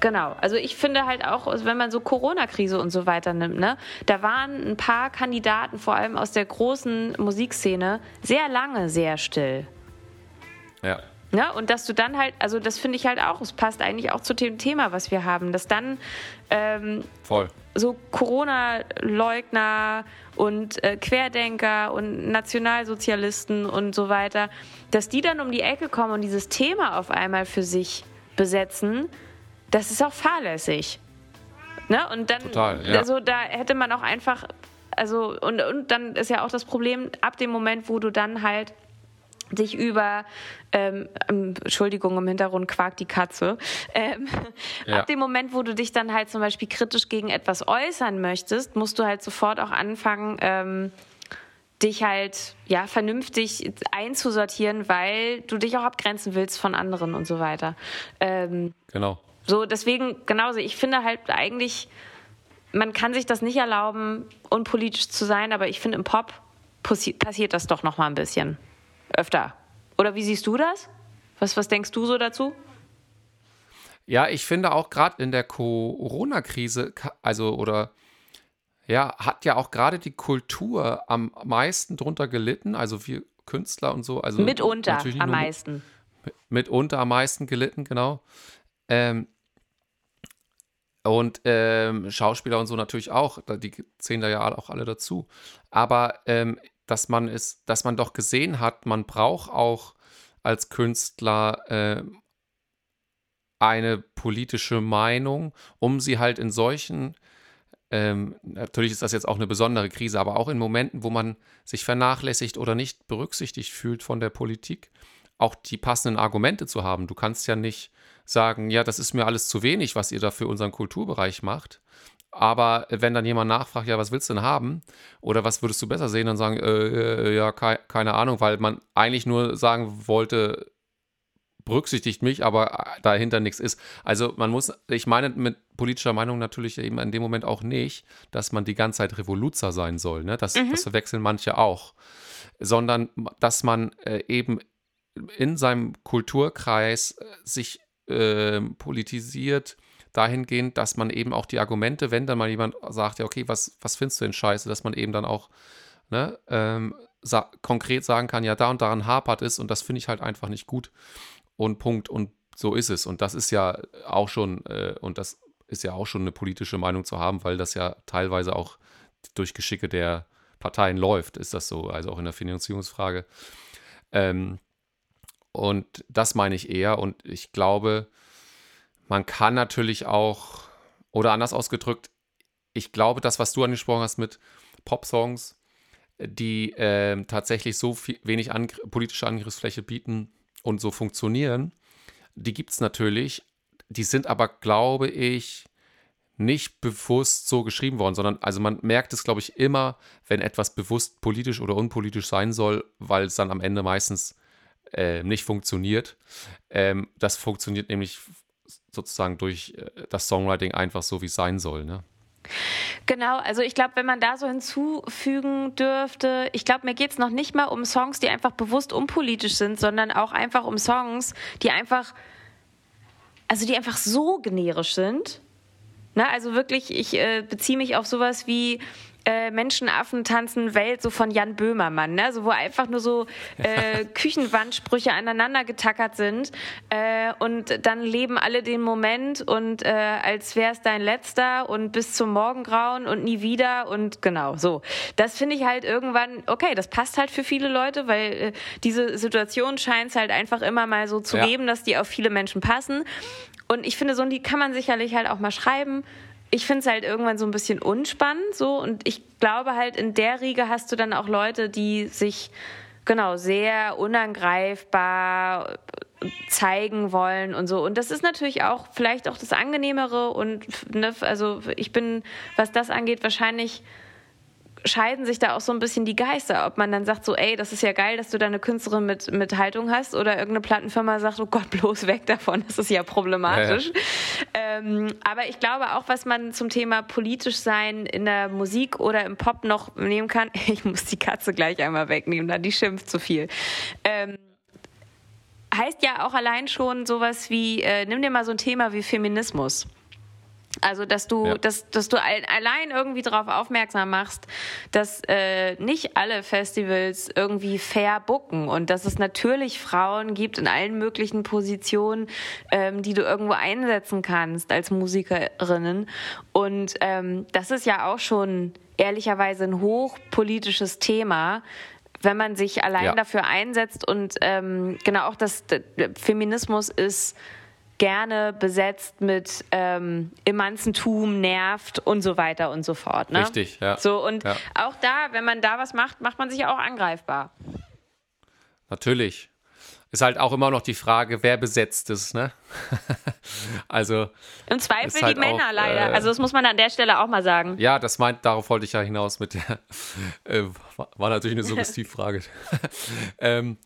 Genau. Also ich finde halt auch, wenn man so Corona-Krise und so weiter nimmt, ne, da waren ein paar Kandidaten, vor allem aus der großen Musikszene, sehr lange sehr still. Ja. Ne? Und dass du dann halt, also das finde ich halt auch, es passt eigentlich auch zu dem Thema, was wir haben, dass dann ähm, Voll. so Corona-Leugner und äh, Querdenker und Nationalsozialisten und so weiter, dass die dann um die Ecke kommen und dieses Thema auf einmal für sich besetzen das ist auch fahrlässig. Ne? Und dann, Total, ja. also da hätte man auch einfach, also, und, und dann ist ja auch das Problem, ab dem Moment, wo du dann halt dich über, ähm, ähm Entschuldigung, im Hintergrund quakt die Katze, ähm, ja. ab dem Moment, wo du dich dann halt zum Beispiel kritisch gegen etwas äußern möchtest, musst du halt sofort auch anfangen, ähm, dich halt ja vernünftig einzusortieren, weil du dich auch abgrenzen willst von anderen und so weiter. Ähm, genau. So, deswegen, genauso, ich finde halt eigentlich, man kann sich das nicht erlauben, unpolitisch zu sein, aber ich finde, im Pop passiert das doch noch mal ein bisschen öfter. Oder wie siehst du das? Was, was denkst du so dazu? Ja, ich finde auch gerade in der Corona-Krise, also oder ja, hat ja auch gerade die Kultur am meisten drunter gelitten, also wir Künstler und so. Also mitunter am meisten. Mit, mitunter am meisten gelitten, genau. Ähm, und ähm, Schauspieler und so natürlich auch, die zählen da ja auch alle dazu. Aber ähm, dass man es, dass man doch gesehen hat, man braucht auch als Künstler äh, eine politische Meinung, um sie halt in solchen, ähm, natürlich ist das jetzt auch eine besondere Krise, aber auch in Momenten, wo man sich vernachlässigt oder nicht berücksichtigt fühlt von der Politik, auch die passenden Argumente zu haben. Du kannst ja nicht sagen, ja, das ist mir alles zu wenig, was ihr da für unseren Kulturbereich macht. Aber wenn dann jemand nachfragt, ja, was willst du denn haben? Oder was würdest du besser sehen? Dann sagen, äh, ja, ke keine Ahnung, weil man eigentlich nur sagen wollte, berücksichtigt mich, aber dahinter nichts ist. Also man muss, ich meine mit politischer Meinung natürlich eben in dem Moment auch nicht, dass man die ganze Zeit Revoluzer sein soll. Ne? Das, mhm. das verwechseln manche auch. Sondern dass man äh, eben in seinem Kulturkreis äh, sich äh, politisiert dahingehend, dass man eben auch die Argumente, wenn dann mal jemand sagt, ja, okay, was, was findest du denn scheiße, dass man eben dann auch ne, ähm, sa konkret sagen kann, ja, da und daran hapert es und das finde ich halt einfach nicht gut und Punkt. Und so ist es. Und das ist ja auch schon, äh, und das ist ja auch schon eine politische Meinung zu haben, weil das ja teilweise auch durch Geschicke der Parteien läuft, ist das so, also auch in der Finanzierungsfrage. Ähm, und das meine ich eher. Und ich glaube, man kann natürlich auch, oder anders ausgedrückt, ich glaube, das, was du angesprochen hast mit Pop-Songs, die äh, tatsächlich so viel, wenig Angr politische Angriffsfläche bieten und so funktionieren, die gibt es natürlich. Die sind aber, glaube ich, nicht bewusst so geschrieben worden, sondern also man merkt es, glaube ich, immer, wenn etwas bewusst politisch oder unpolitisch sein soll, weil es dann am Ende meistens äh, nicht funktioniert. Ähm, das funktioniert nämlich sozusagen durch äh, das Songwriting einfach so, wie es sein soll. Ne? Genau, also ich glaube, wenn man da so hinzufügen dürfte, ich glaube, mir geht es noch nicht mal um Songs, die einfach bewusst unpolitisch sind, sondern auch einfach um Songs, die einfach, also die einfach so generisch sind. Ne? Also wirklich, ich äh, beziehe mich auf sowas wie äh, Menschenaffen tanzen Welt so von Jan Böhmermann, ne? so, wo einfach nur so äh, Küchenwandsprüche aneinander getackert sind äh, und dann leben alle den Moment und äh, als wäre es dein letzter und bis zum Morgengrauen und nie wieder und genau so. Das finde ich halt irgendwann, okay, das passt halt für viele Leute, weil äh, diese Situation scheint es halt einfach immer mal so zu ja. geben, dass die auf viele Menschen passen. Und ich finde, so ein Lied kann man sicherlich halt auch mal schreiben ich finde es halt irgendwann so ein bisschen unspannend so. Und ich glaube halt in der Riege hast du dann auch Leute, die sich genau sehr unangreifbar zeigen wollen und so. Und das ist natürlich auch vielleicht auch das angenehmere und ne, also ich bin was das angeht wahrscheinlich scheiden sich da auch so ein bisschen die Geister, ob man dann sagt so, ey, das ist ja geil, dass du da eine Künstlerin mit, mit Haltung hast oder irgendeine Plattenfirma sagt, oh Gott, bloß weg davon, das ist ja problematisch. Ja, ja. Ähm, aber ich glaube auch, was man zum Thema politisch sein in der Musik oder im Pop noch nehmen kann, ich muss die Katze gleich einmal wegnehmen, da die schimpft zu viel. Ähm, heißt ja auch allein schon sowas wie, äh, nimm dir mal so ein Thema wie Feminismus. Also, dass du, ja. dass, dass du allein irgendwie darauf aufmerksam machst, dass äh, nicht alle Festivals irgendwie fair bucken und dass es natürlich Frauen gibt in allen möglichen Positionen, ähm, die du irgendwo einsetzen kannst als Musikerinnen. Und ähm, das ist ja auch schon ehrlicherweise ein hochpolitisches Thema, wenn man sich allein ja. dafür einsetzt und ähm, genau auch das Feminismus ist gerne besetzt mit ähm, Emanzentum, nervt und so weiter und so fort. Ne? Richtig, ja. So, und ja. auch da, wenn man da was macht, macht man sich auch angreifbar. Natürlich. Ist halt auch immer noch die Frage, wer besetzt es, ne? also. Im Zweifel halt die Männer auch, leider. Äh, also, das muss man an der Stelle auch mal sagen. Ja, das meint, darauf wollte ich ja hinaus mit der. Äh, war natürlich eine Suggestivfrage. ähm,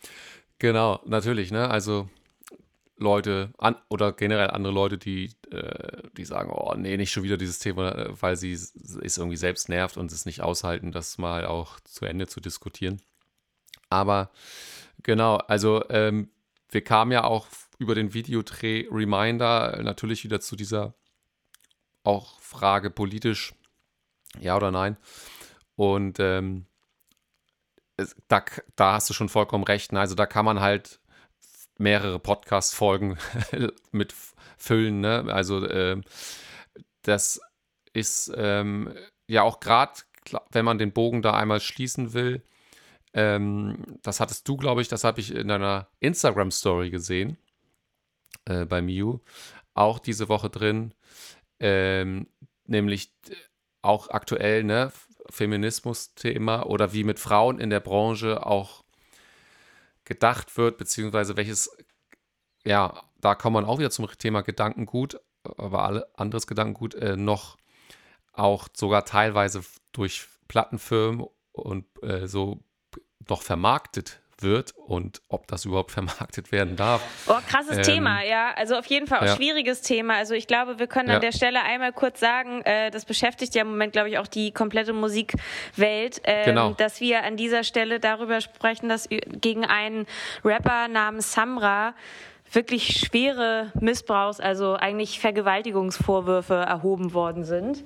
genau, natürlich, ne? Also Leute an, oder generell andere Leute, die, äh, die sagen, oh nee, nicht schon wieder dieses Thema, äh, weil sie es irgendwie selbst nervt und es nicht aushalten, das mal auch zu Ende zu diskutieren. Aber genau, also ähm, wir kamen ja auch über den Videodreh Reminder natürlich wieder zu dieser auch Frage politisch, ja oder nein. Und ähm, da, da hast du schon vollkommen recht. Also da kann man halt mehrere Podcast-Folgen mit füllen. Ne? Also äh, das ist ähm, ja auch gerade, wenn man den Bogen da einmal schließen will, ähm, das hattest du, glaube ich, das habe ich in deiner Instagram-Story gesehen, äh, bei Miu, auch diese Woche drin, ähm, nämlich auch aktuell, ne, Feminismus-Thema oder wie mit Frauen in der Branche auch gedacht wird, beziehungsweise welches, ja, da kommt man auch wieder zum Thema Gedankengut, aber alle anderes Gedankengut äh, noch auch sogar teilweise durch Plattenfirmen und äh, so doch vermarktet wird und ob das überhaupt vermarktet werden darf. Oh, krasses ähm, Thema, ja. Also auf jeden Fall auch ja. schwieriges Thema. Also ich glaube, wir können ja. an der Stelle einmal kurz sagen, äh, das beschäftigt ja im Moment, glaube ich, auch die komplette Musikwelt, äh, genau. dass wir an dieser Stelle darüber sprechen, dass gegen einen Rapper namens Samra wirklich schwere Missbrauchs-, also eigentlich Vergewaltigungsvorwürfe erhoben worden sind.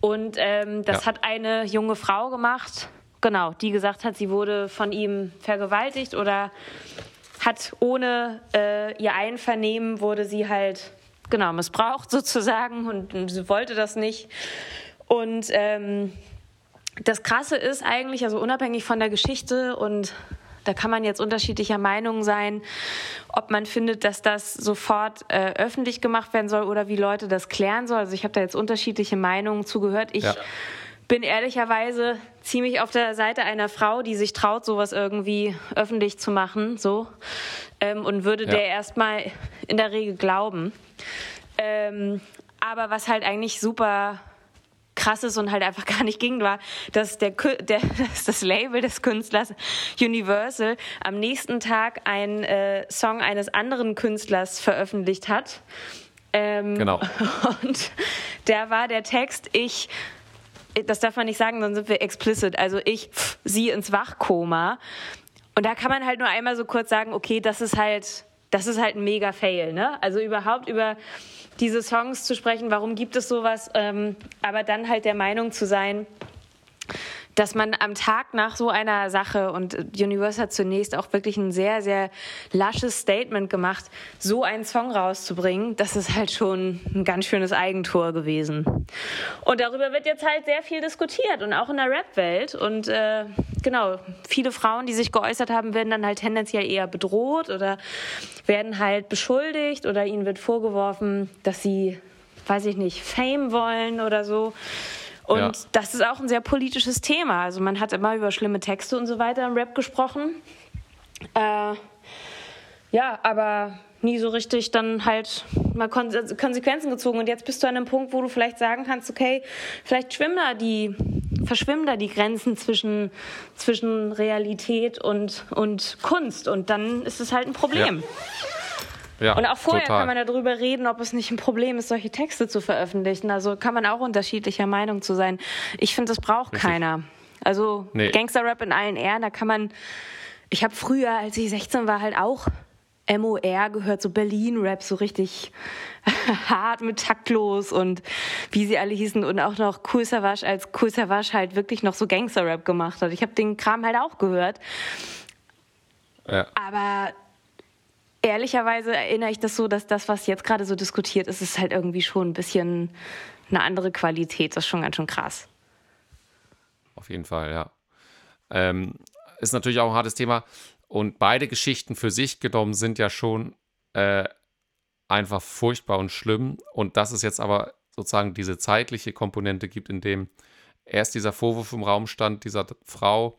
Und ähm, das ja. hat eine junge Frau gemacht, genau, die gesagt hat, sie wurde von ihm vergewaltigt oder hat ohne äh, ihr Einvernehmen wurde sie halt genau missbraucht sozusagen und, und sie wollte das nicht. Und ähm, das Krasse ist eigentlich, also unabhängig von der Geschichte und da kann man jetzt unterschiedlicher Meinung sein, ob man findet, dass das sofort äh, öffentlich gemacht werden soll oder wie Leute das klären sollen. Also ich habe da jetzt unterschiedliche Meinungen zugehört. Ich ja. Bin ehrlicherweise ziemlich auf der Seite einer Frau, die sich traut, sowas irgendwie öffentlich zu machen, so ähm, und würde ja. der erstmal in der Regel glauben. Ähm, aber was halt eigentlich super krass ist und halt einfach gar nicht ging, war, dass, der, der, dass das Label des Künstlers Universal am nächsten Tag einen äh, Song eines anderen Künstlers veröffentlicht hat. Ähm, genau. Und da war der Text, ich das darf man nicht sagen, sonst sind wir explicit. Also ich, sie ins Wachkoma. Und da kann man halt nur einmal so kurz sagen, okay, das ist halt, das ist halt ein mega Fail, ne? Also überhaupt über diese Songs zu sprechen, warum gibt es sowas, ähm, aber dann halt der Meinung zu sein, dass man am Tag nach so einer Sache, und Universe hat zunächst auch wirklich ein sehr, sehr lasches Statement gemacht, so einen Song rauszubringen, das ist halt schon ein ganz schönes Eigentor gewesen. Und darüber wird jetzt halt sehr viel diskutiert und auch in der Rap-Welt. Und äh, genau, viele Frauen, die sich geäußert haben, werden dann halt tendenziell eher bedroht oder werden halt beschuldigt oder ihnen wird vorgeworfen, dass sie, weiß ich nicht, Fame wollen oder so. Und ja. das ist auch ein sehr politisches Thema. Also man hat immer über schlimme Texte und so weiter im Rap gesprochen. Äh, ja, aber nie so richtig dann halt mal Kon Konsequenzen gezogen. Und jetzt bist du an einem Punkt, wo du vielleicht sagen kannst, okay, vielleicht schwimmen da die, verschwimmen da die Grenzen zwischen, zwischen Realität und, und Kunst. Und dann ist es halt ein Problem. Ja. Ja, und auch vorher total. kann man darüber reden, ob es nicht ein Problem ist, solche Texte zu veröffentlichen. Also kann man auch unterschiedlicher Meinung zu sein. Ich finde, das braucht Richtig. keiner. Also nee. Gangster-Rap in allen Ehren, da kann man. Ich habe früher, als ich 16 war, halt auch MOR gehört, so Berlin-Rap, so richtig hart mit taktlos und wie sie alle hießen und auch noch Cool Savage, als Cool Savage halt wirklich noch so Gangster-Rap gemacht hat. Ich habe den Kram halt auch gehört. Ja. Aber ehrlicherweise erinnere ich das so, dass das, was jetzt gerade so diskutiert ist, ist halt irgendwie schon ein bisschen eine andere Qualität. Das ist schon ganz schön krass. Auf jeden Fall, ja. Ähm, ist natürlich auch ein hartes Thema. Und beide Geschichten für sich genommen sind ja schon äh, einfach furchtbar und schlimm. Und dass es jetzt aber sozusagen diese zeitliche Komponente gibt, in dem erst dieser Vorwurf im Raum stand, dieser Frau,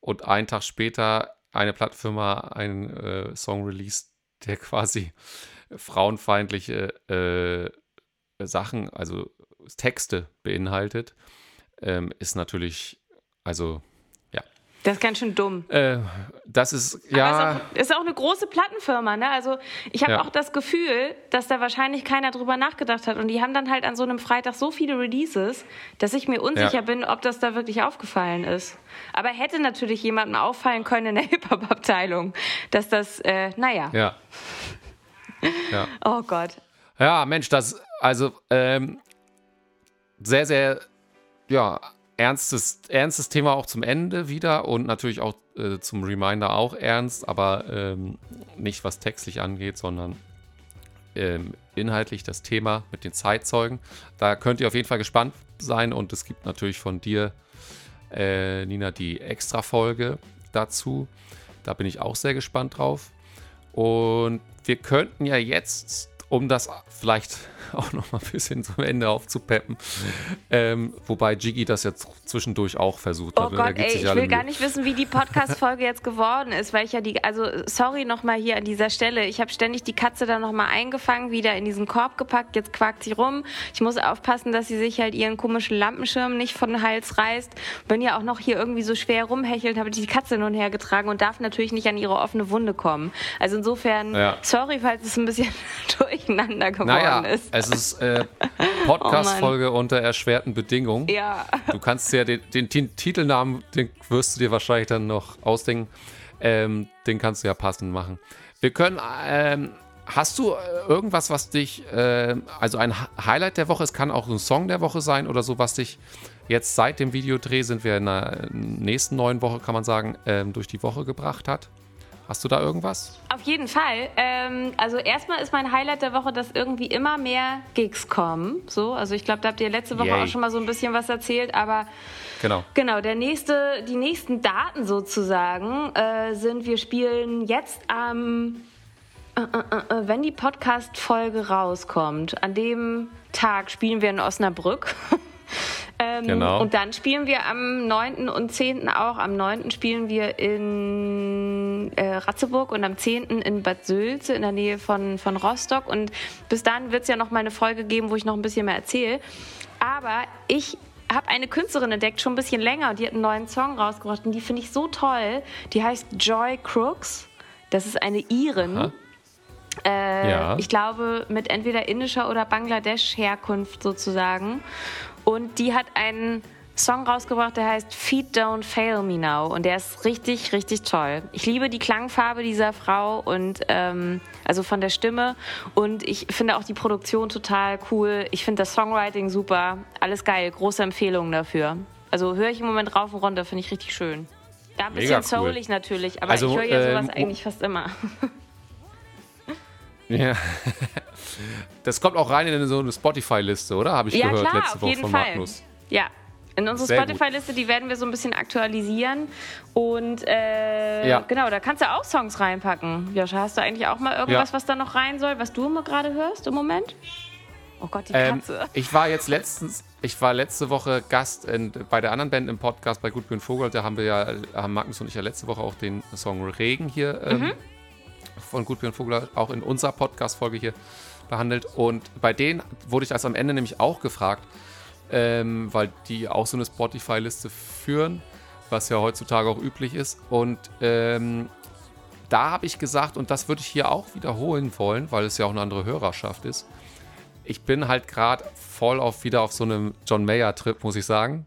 und einen Tag später eine Plattfirma einen äh, Song released, der quasi frauenfeindliche äh, Sachen, also Texte beinhaltet, ähm, ist natürlich, also das ist ganz schön dumm. Äh, das ist, ja. Ist, ist, auch eine große Plattenfirma, ne? Also, ich habe ja. auch das Gefühl, dass da wahrscheinlich keiner drüber nachgedacht hat. Und die haben dann halt an so einem Freitag so viele Releases, dass ich mir unsicher ja. bin, ob das da wirklich aufgefallen ist. Aber hätte natürlich jemandem auffallen können in der Hip-Hop-Abteilung, dass das, äh, naja. Ja. ja. Oh Gott. Ja, Mensch, das, also, ähm, sehr, sehr, ja, ernstes, ernstes Thema auch zum Ende wieder und natürlich auch äh, zum Reminder auch ernst, aber ähm, nicht was textlich angeht, sondern ähm, inhaltlich das Thema mit den Zeitzeugen. Da könnt ihr auf jeden Fall gespannt sein und es gibt natürlich von dir, äh, Nina, die Extra-Folge dazu. Da bin ich auch sehr gespannt drauf. Und wir könnten ja jetzt um das vielleicht auch noch mal ein bisschen zum Ende aufzupeppen. Ähm, wobei Jiggy das jetzt zwischendurch auch versucht hat. Oh Gott, ey, ich will gar nicht wissen, wie die Podcast-Folge jetzt geworden ist, weil ich ja die, also sorry nochmal hier an dieser Stelle, ich habe ständig die Katze da nochmal eingefangen, wieder in diesen Korb gepackt, jetzt quakt sie rum. Ich muss aufpassen, dass sie sich halt ihren komischen Lampenschirm nicht von den Hals reißt. Bin ja auch noch hier irgendwie so schwer rumhechelt, habe ich die Katze nun hergetragen und darf natürlich nicht an ihre offene Wunde kommen. Also insofern, ja. sorry, falls es ein bisschen durcheinander geworden naja, ist. Es ist äh, Podcast-Folge oh unter erschwerten Bedingungen. Ja. Du kannst ja den, den, den, Titelnamen, den wirst du dir wahrscheinlich dann noch ausdenken. Ähm, den kannst du ja passend machen. Wir können, ähm, hast du äh, irgendwas, was dich, äh, also ein Highlight der Woche, es kann auch ein Song der Woche sein oder so, was dich jetzt seit dem Videodreh, sind wir in der nächsten neuen Woche, kann man sagen, ähm, durch die Woche gebracht hat? Hast du da irgendwas? Auf jeden Fall. Ähm, also erstmal ist mein Highlight der Woche, dass irgendwie immer mehr Gigs kommen. So, also ich glaube, da habt ihr letzte Woche Yay. auch schon mal so ein bisschen was erzählt, aber genau, genau der nächste, die nächsten Daten sozusagen äh, sind, wir spielen jetzt am äh, äh, äh, wenn die Podcast-Folge rauskommt, an dem Tag spielen wir in Osnabrück. Ähm, genau. Und dann spielen wir am 9. und 10. auch. Am 9. spielen wir in äh, Ratzeburg und am 10. in Bad Sülze in der Nähe von, von Rostock. Und bis dann wird es ja noch mal eine Folge geben, wo ich noch ein bisschen mehr erzähle. Aber ich habe eine Künstlerin entdeckt, schon ein bisschen länger, und die hat einen neuen Song rausgebracht. Und die finde ich so toll. Die heißt Joy Crooks. Das ist eine Irin. Äh, ja. Ich glaube, mit entweder indischer oder Bangladesch-Herkunft sozusagen. Und die hat einen Song rausgebracht, der heißt Feet Don't Fail Me Now. Und der ist richtig, richtig toll. Ich liebe die Klangfarbe dieser Frau und ähm, also von der Stimme. Und ich finde auch die Produktion total cool. Ich finde das Songwriting super. Alles geil. Große Empfehlungen dafür. Also höre ich im Moment rauf und runter, finde ich richtig schön. Ja, ein bisschen cool. soulig natürlich, aber also, ich höre ja sowas ähm, eigentlich fast immer. Ja. Das kommt auch rein in so eine Spotify-Liste, oder? Habe ich ja, gehört klar, letzte Woche von Fall. Magnus. Ja, in unsere Spotify-Liste, die werden wir so ein bisschen aktualisieren. Und äh, ja. genau, da kannst du auch Songs reinpacken. Joscha, hast du eigentlich auch mal irgendwas, ja. was da noch rein soll, was du immer gerade hörst im Moment? Oh Gott, die ähm, Katze. ich war jetzt letztens, ich war letzte Woche Gast in, bei der anderen Band im Podcast bei Gutbjörn Vogel. Da haben wir ja, haben Magnus und ich ja letzte Woche auch den Song Regen hier ähm, mhm von Gutbjörn Vogler auch in unserer Podcast-Folge hier behandelt. Und bei denen wurde ich also am Ende nämlich auch gefragt, ähm, weil die auch so eine Spotify-Liste führen, was ja heutzutage auch üblich ist. Und ähm, da habe ich gesagt, und das würde ich hier auch wiederholen wollen, weil es ja auch eine andere Hörerschaft ist. Ich bin halt gerade voll auf wieder auf so einem John Mayer-Trip, muss ich sagen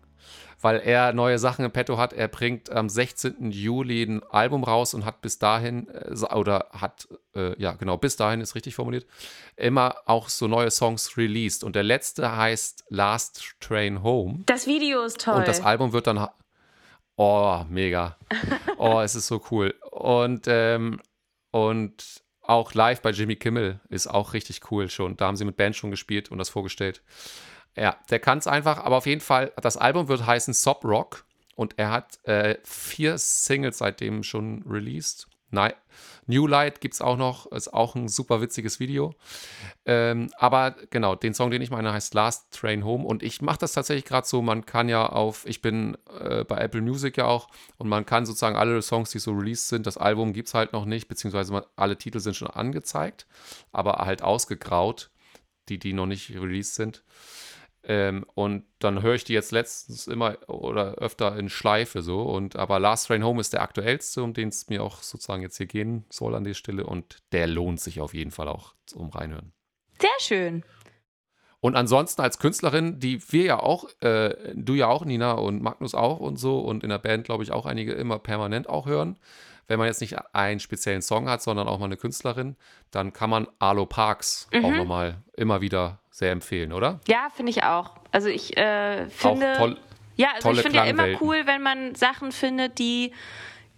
weil er neue Sachen im Petto hat. Er bringt am 16. Juli ein Album raus und hat bis dahin, äh, oder hat, äh, ja genau, bis dahin ist richtig formuliert, immer auch so neue Songs released. Und der letzte heißt Last Train Home. Das Video ist toll. Und das Album wird dann, oh, mega. Oh, es ist so cool. Und, ähm, und auch live bei Jimmy Kimmel ist auch richtig cool schon. Da haben sie mit Band schon gespielt und das vorgestellt. Ja, der kann es einfach, aber auf jeden Fall, das Album wird heißen Sob Rock und er hat äh, vier Singles seitdem schon released. Nein, New Light gibt es auch noch, ist auch ein super witziges Video. Ähm, aber genau, den Song, den ich meine, heißt Last Train Home. Und ich mache das tatsächlich gerade so, man kann ja auf, ich bin äh, bei Apple Music ja auch, und man kann sozusagen alle Songs, die so released sind, das Album gibt es halt noch nicht, beziehungsweise alle Titel sind schon angezeigt, aber halt ausgegraut, die, die noch nicht released sind. Ähm, und dann höre ich die jetzt letztens immer oder öfter in Schleife so. Und aber Last Train Home ist der aktuellste, um den es mir auch sozusagen jetzt hier gehen soll an der Stelle. Und der lohnt sich auf jeden Fall auch zum Reinhören. Sehr schön. Und ansonsten als Künstlerin, die wir ja auch, äh, du ja auch, Nina und Magnus auch und so und in der Band, glaube ich, auch einige immer permanent auch hören. Wenn man jetzt nicht einen speziellen Song hat, sondern auch mal eine Künstlerin, dann kann man Arlo Parks mhm. auch nochmal immer wieder sehr empfehlen, oder? Ja, finde ich auch. Also ich äh, finde. Auch toll, ja, also ich finde ja immer cool, wenn man Sachen findet, die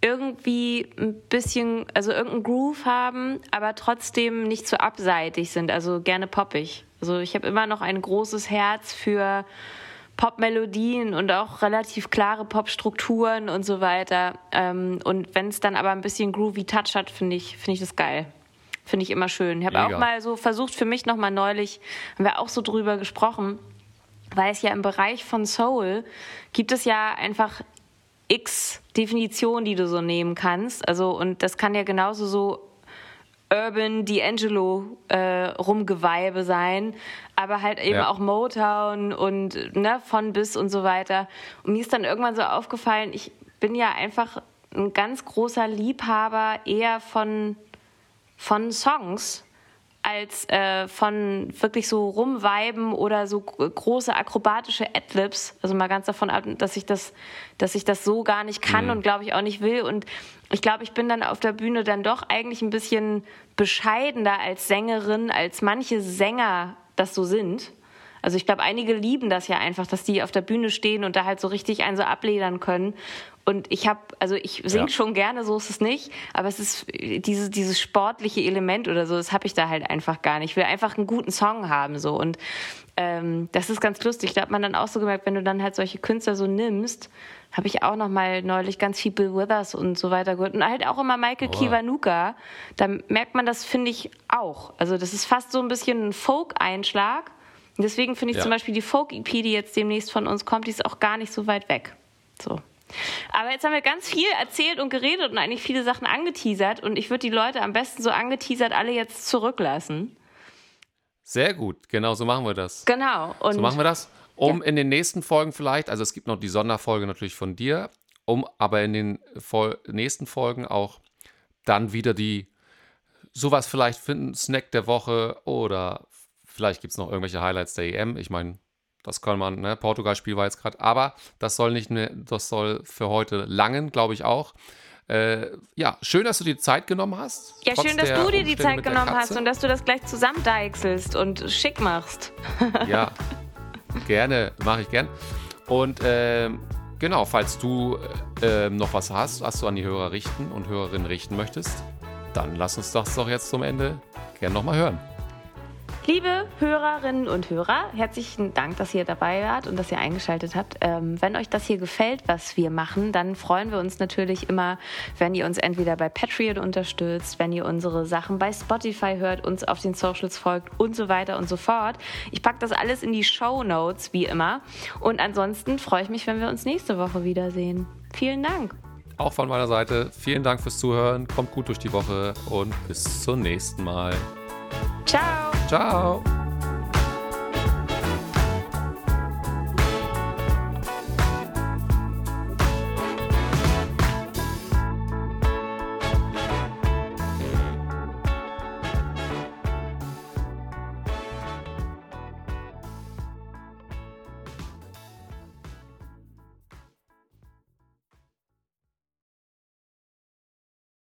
irgendwie ein bisschen, also irgendeinen Groove haben, aber trotzdem nicht zu abseitig sind, also gerne poppig. Also ich habe immer noch ein großes Herz für Popmelodien und auch relativ klare Popstrukturen und so weiter. Ähm, und wenn es dann aber ein bisschen groovy Touch hat, finde ich, finde ich das geil. Finde ich immer schön. Ich habe auch mal so versucht, für mich nochmal neulich, haben wir auch so drüber gesprochen, weil es ja im Bereich von Soul gibt es ja einfach x Definitionen, die du so nehmen kannst. Also, und das kann ja genauso so Urban D'Angelo äh, Rumgeweibe sein, aber halt eben ja. auch Motown und ne, von bis und so weiter. Und mir ist dann irgendwann so aufgefallen, ich bin ja einfach ein ganz großer Liebhaber eher von von Songs als äh, von wirklich so rumweiben oder so große akrobatische Adlibs. Also mal ganz davon ab, dass ich das, dass ich das so gar nicht kann mhm. und glaube ich auch nicht will. Und ich glaube, ich bin dann auf der Bühne dann doch eigentlich ein bisschen bescheidener als Sängerin, als manche Sänger das so sind. Also ich glaube, einige lieben das ja einfach, dass die auf der Bühne stehen und da halt so richtig einen so abledern können. Und ich habe, also ich singe ja. schon gerne, so ist es nicht, aber es ist dieses, dieses sportliche Element oder so, das habe ich da halt einfach gar nicht. Ich will einfach einen guten Song haben so und ähm, das ist ganz lustig. Da hat man dann auch so gemerkt, wenn du dann halt solche Künstler so nimmst, habe ich auch noch mal neulich ganz viel Bill Withers und so weiter gehört und halt auch immer Michael oh. Kiwanuka. Da merkt man das, finde ich, auch. Also das ist fast so ein bisschen ein Folk-Einschlag. Deswegen finde ich ja. zum Beispiel die Folk-EP, die jetzt demnächst von uns kommt, die ist auch gar nicht so weit weg. So. Aber jetzt haben wir ganz viel erzählt und geredet und eigentlich viele Sachen angeteasert und ich würde die Leute am besten so angeteasert alle jetzt zurücklassen. Sehr gut, genau so machen wir das. Genau. Und so machen wir das. Um ja. in den nächsten Folgen vielleicht, also es gibt noch die Sonderfolge natürlich von dir, um aber in den Vol nächsten Folgen auch dann wieder die sowas vielleicht finden, Snack der Woche oder vielleicht gibt es noch irgendwelche Highlights der EM. Ich meine, das kann man, ne? Portugal-Spiel war jetzt gerade, aber das soll nicht mehr, das soll für heute langen, glaube ich auch. Äh, ja, schön, dass du dir Zeit genommen hast. Ja, schön, dass du dir die Zeit genommen hast und dass du das gleich zusammendeichselst und schick machst. ja, gerne, mache ich gern. Und äh, genau, falls du äh, noch was hast, was du an die Hörer richten und Hörerinnen richten möchtest, dann lass uns das doch jetzt zum Ende gerne nochmal hören. Liebe Hörerinnen und Hörer, herzlichen Dank, dass ihr dabei wart und dass ihr eingeschaltet habt. Ähm, wenn euch das hier gefällt, was wir machen, dann freuen wir uns natürlich immer, wenn ihr uns entweder bei Patreon unterstützt, wenn ihr unsere Sachen bei Spotify hört, uns auf den Socials folgt und so weiter und so fort. Ich packe das alles in die Show Notes, wie immer. Und ansonsten freue ich mich, wenn wir uns nächste Woche wiedersehen. Vielen Dank. Auch von meiner Seite vielen Dank fürs Zuhören. Kommt gut durch die Woche und bis zum nächsten Mal. Ciao. Tchau!